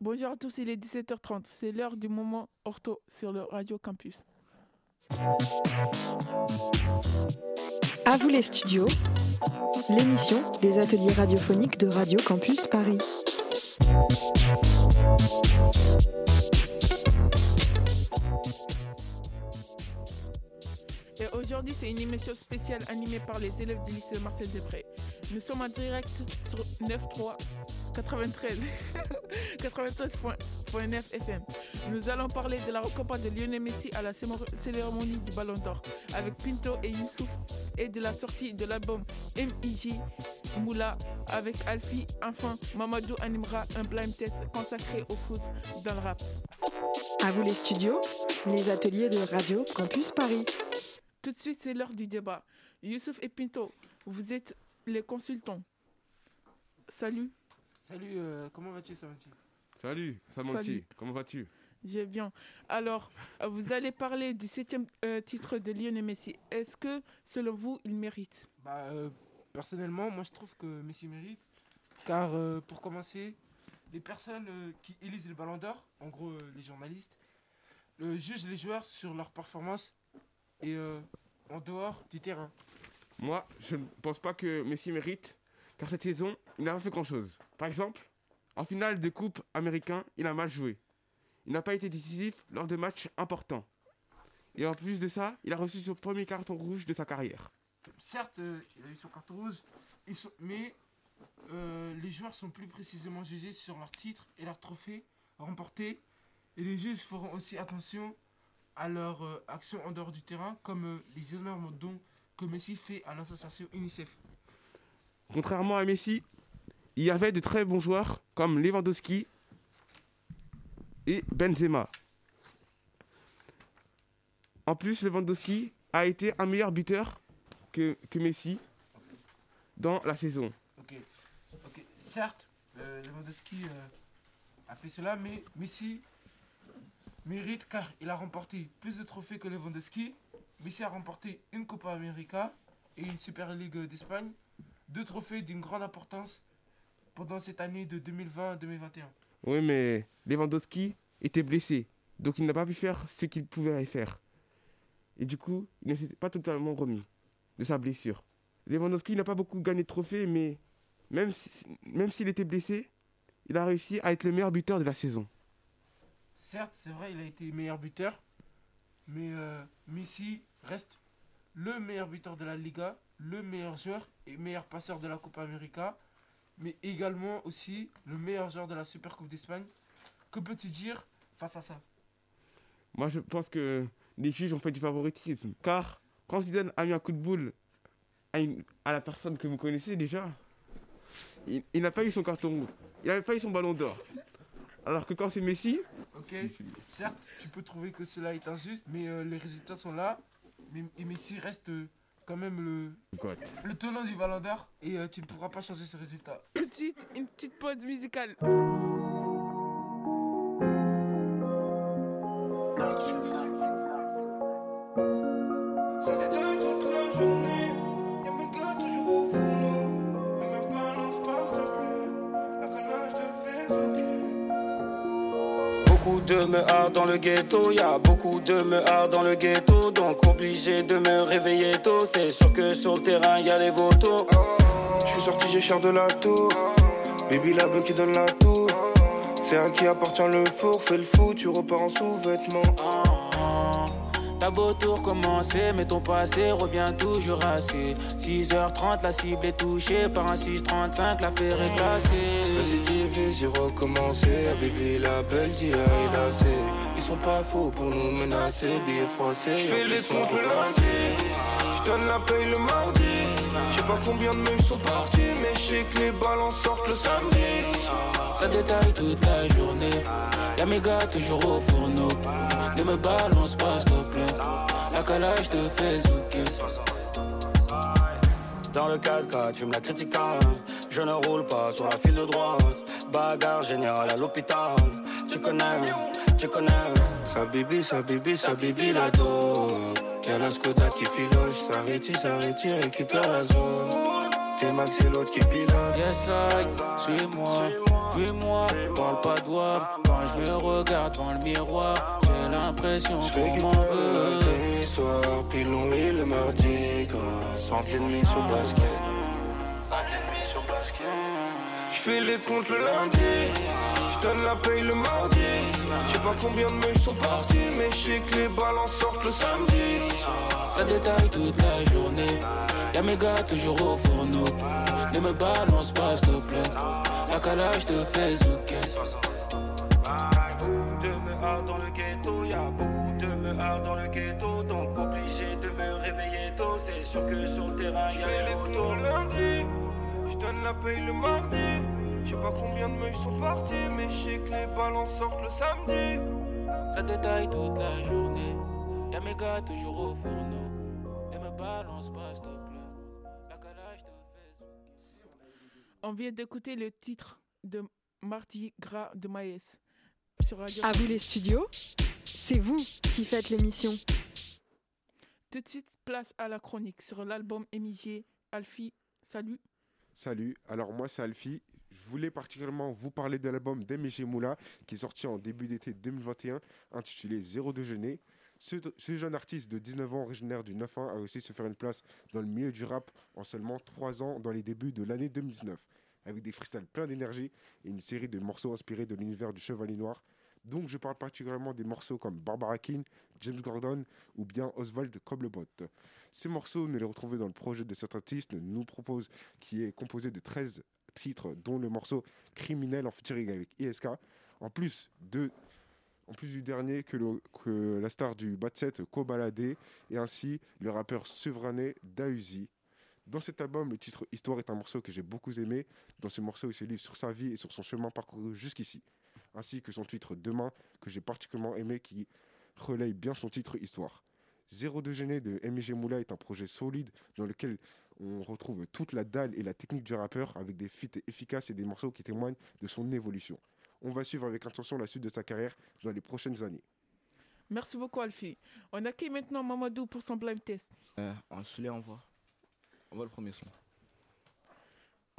Bonjour à tous, il est 17h30. C'est l'heure du moment ortho sur le Radio Campus. À vous les studios, l'émission des ateliers radiophoniques de Radio Campus Paris. Et aujourd'hui, c'est une émission spéciale animée par les élèves du lycée Marcel Depré. Nous sommes en direct sur 9.3 93 93.9 FM. Nous allons parler de la récompense de Lionel Messi à la cérémonie du Ballon d'Or avec Pinto et Youssouf et de la sortie de l'album MIJ Moula avec Alfie. Enfin, Mamadou animera un blind test consacré au foot dans le rap. À vous les studios, les ateliers de Radio Campus Paris. Tout de suite, c'est l'heure du débat. Youssouf et Pinto, vous êtes les consultants. Salut. Salut, euh, comment vas-tu, Samanti? Salut, Samanti, comment vas-tu? J'ai bien. Alors, euh, vous allez parler du septième euh, titre de Lionel Messi. Est-ce que, selon vous, il mérite? Bah, Personnellement, moi, je trouve que Messi mérite. Car, pour commencer, les personnes qui élisent le ballon d'or, en gros, les journalistes, jugent les joueurs sur leur performance et en dehors du terrain. Moi, je ne pense pas que Messi mérite, car cette saison, il n'a pas fait grand-chose. Par exemple, en finale de Coupe américain, il a mal joué. Il n'a pas été décisif lors de matchs importants. Et en plus de ça, il a reçu son premier carton rouge de sa carrière. Certes, euh, il a eu son carton rouge, mais euh, les joueurs sont plus précisément jugés sur leurs titres et leurs trophées remportés. Et les juges feront aussi attention à leurs euh, actions en dehors du terrain, comme les énormes dons que Messi fait à l'association UNICEF. Contrairement à Messi, il y avait de très bons joueurs comme Lewandowski et Benzema. En plus, Lewandowski a été un meilleur buteur que, que Messi dans la saison. Ok, certes, euh, Lewandowski euh, a fait cela, mais Messi mérite car il a remporté plus de trophées que Lewandowski. Messi a remporté une Copa América et une Super League d'Espagne, deux trophées d'une grande importance pendant cette année de 2020-2021. Oui, mais Lewandowski était blessé, donc il n'a pas pu faire ce qu'il pouvait faire. Et du coup, il ne s'est pas totalement remis de sa blessure. Lewandowski n'a pas beaucoup gagné de trophées, mais même même s'il était blessé, il a réussi à être le meilleur buteur de la saison. Certes, c'est vrai, il a été meilleur buteur, mais euh, Messi reste le meilleur buteur de la Liga, le meilleur joueur et meilleur passeur de la Copa América, mais également aussi le meilleur joueur de la Super Coupe d'Espagne. Que peux-tu dire face à ça? Moi, je pense que les juges ont fait du favoritisme. Car quand Zidane a mis un coup de boule à, à la personne que vous connaissez déjà, il, n'a pas eu son carton, il n'avait pas eu son ballon d'or. Alors que quand c'est Messi. Ok, certes, tu peux trouver que cela est injuste, mais euh, les résultats sont là. Mais, et Messi reste euh, quand même le, le tenant du Ballon d'Or et euh, tu ne pourras pas changer ce résultat. Tout de suite, une petite pause musicale. De meurs dans le ghetto, y a beaucoup de meurs dans le ghetto, donc obligé de me réveiller tôt. C'est sûr que sur le terrain y a les vautours. Je suis sorti, j'ai cher de la tour. Baby la qui donne la tour. C'est à qui appartient le four, fais le fou, tu repars en sous-vêtements. T'as beau tout recommencer, mais ton passé revient toujours assez. 6h30, la cible est touchée par un 635, l'affaire est classée. La city j'ai recommencé. Baby, la belle d'IA et la C. Ils sont pas faux pour nous menacer, billets français. J'fais les comptes le lundi, j'donne la paye le mardi. J'sais pas combien de meufs sont partis, mais j'sais que les ballons sortent le samedi. Ça détaille toute la journée. Y'a mes gars toujours au fourneau. Ne me balance pas, plaît. La calage te fait zouker. Dans le 4K, tu me la critiques. Je ne roule pas sur la file de droite. Bagarre générale à l'hôpital. Tu connais, tu connais. Sa bibi, sa bibi, sa bibi la dos. Y'a la Skoda qui filoche. Ça retire, ça récupère la zone. T'es Max et l'autre qui pilote. Yes, I, suis-moi. Fuis-moi, parle pas de. Quand je me regarde dans le miroir, j'ai l'impression qu'on m'en veut. Les soirs, puis et le mardi gras. Sans l'ennemi sur basket. sur basket. Je fais les comptes le lundi, je donne la paye le mardi. Je sais pas combien de meufs sont partis, mais je sais que les balances sortent le samedi. Ça détaille toute la journée. Y'a mes gars toujours au fourneau. Ne me balance pas, s'il te plaît. La calage te fait zouker. Beaucoup de meurs dans le ghetto, y'a beaucoup de meurs dans le ghetto, donc obligé de me réveiller tôt. C'est sûr que sur le terrain y'a fais les lundi, je donne la paye le mardi. Je sais pas combien de meufs sont partis, mais je sais que les balances sortent le samedi. Ça détaille toute la journée. Y'a mes gars toujours au fourneau. Ne me balance pas, s'il te plaît. La calage te fait zouker. On vient d'écouter le titre de Mardi Gras de Maïs sur Radio. À vous les studios, c'est vous qui faites l'émission. Tout de suite, place à la chronique sur l'album MIG. Alfie, salut. Salut, alors moi c'est Alfie. Je voulais particulièrement vous parler de l'album d'MG Moula qui est sorti en début d'été 2021 intitulé Zéro déjeuner. Ce, ce jeune artiste de 19 ans originaire du 9-1 a réussi à se faire une place dans le milieu du rap en seulement 3 ans dans les débuts de l'année 2019 avec des freestyles pleins d'énergie et une série de morceaux inspirés de l'univers du Chevalier Noir. Donc je parle particulièrement des morceaux comme Barbara King, James Gordon ou bien Oswald Coblebot. Ces morceaux, nous les retrouvons dans le projet de cet artiste, nous propose qui est composé de 13 titres, dont le morceau Criminel en featuring avec ISK. En plus de en plus du dernier que, la star du Bat Set Kobalade et ainsi le rappeur Sevrané Dausi. Dans cet album, le titre Histoire est un morceau que j'ai beaucoup aimé. Dans ce morceau, il se livre sur sa vie et sur son chemin parcouru jusqu'ici, ainsi que son titre Demain que j'ai particulièrement aimé qui relaye bien son titre Histoire. Zéro de gêné de MG Moula est un projet solide dans lequel on retrouve toute la dalle et la technique du rappeur avec des feats efficaces et des morceaux qui témoignent de son évolution. On va suivre avec attention la suite de sa carrière dans les prochaines années. Merci beaucoup, Alfie. On accueille maintenant Mamadou pour son blind test. Euh, on se les envoie. On voit le premier son.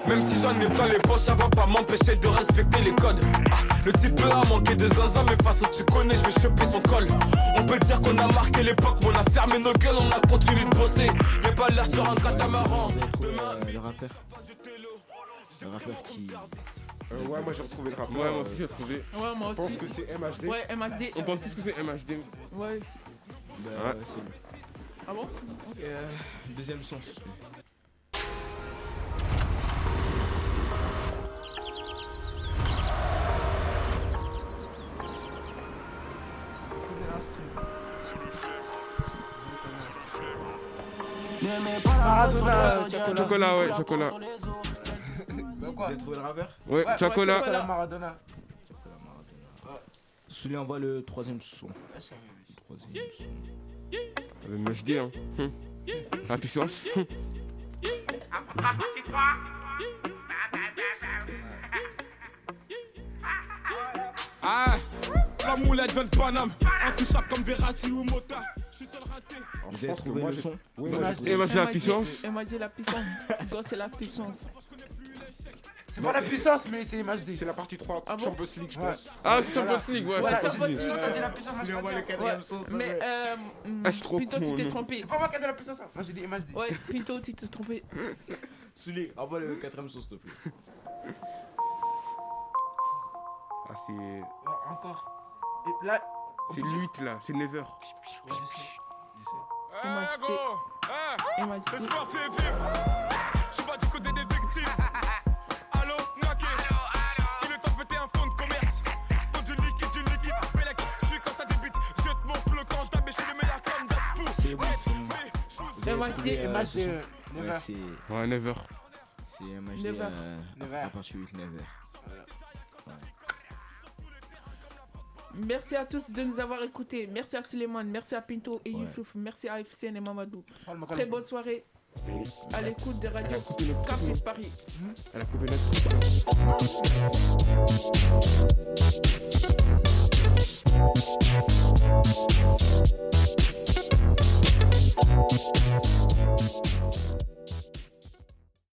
Même si j'en ai plein les poches, ça va pas m'empêcher de respecter les codes. Ah, le type a manqué de zaza, mais face tu connais, je vais choper son col. On peut dire qu'on a marqué l'époque, mais on a fermé nos gueules, on a continué de bosser. J'ai pas l'air sur un catamaran. Demain, euh, le rappeur Le rappeur qui. Euh, ouais, moi j'ai retrouvé le rappeur. Ouais, moi aussi j'ai trouvé. Ouais, moi Je pense aussi. que c'est MHD. Ouais, MHD. On pense tous que c'est MHD. Ouais. Bah, Ouais. c'est lui. Ah bon? Euh, deuxième son, Maradona, Chocolat. Chocolat, ouais, la chocolat. faute sur les autres. Donc Vous avez trouvé le rappeur Ouais, Ouais, Chocolat. Chocolat Maradona. Celui envoie le troisième son. Le troisième son. Le MHD, hein. Hum. La puissance. Hum. Ah, la moulette vient de Paname. Intouchable comme Verratti ou Mota. Je suis seul Vous je avez pense que trouvé moi le son Oui, moi, j'ai la puissance. MHD, la puissance. Go, c'est la puissance. C'est pas la puissance, mais c'est MHD. C'est la partie 3, Ah bon Champions League, je Ouais. pense. Ah, c'est Champions League, ouais. Voilà, Champions League. dit- toi, t'as dit la puissance. j'ai pas dit. Ouais. Mais, euh, hum, Ah, Pinto, tu t'es non. trompé. C'est pas moi qui ai dit la puissance. hein. Moi j'ai dit MHD. Ouais, Pinto, tu t'es trompé. Celui, envoie le quatrième son, s'il te plaît. Ah, c'est. Ouais, encore. Et là. C'est 8 là, c'est 9h. Ouais, je sais. Je sais. Eh MHD. gros, eh, l'espoir fait vivre. Je suis pas du côté des victimes. Allô, Naké. Il est temps de péter un fonds de commerce. Faut du liquide, du liquide. Bellec, je suis quand ça débite. Jette mon flow quand je tape, mais je suis le meilleur comme. Fou. C'est bon, c'est bon. MHD, ce son euh, Ouais, neuf c'est Ouais, 9h. c'est MHD Neuf heures. euh, Neuf à heures. partir de 9h. Merci à tous de nous avoir écoutés. Merci à Suleiman, merci à Pinto et Ouais. Youssouf, merci à FCN et Mamadou. Calme, Très bonne soirée à l'écoute de Radio Campus Paris. Elle a coupé notre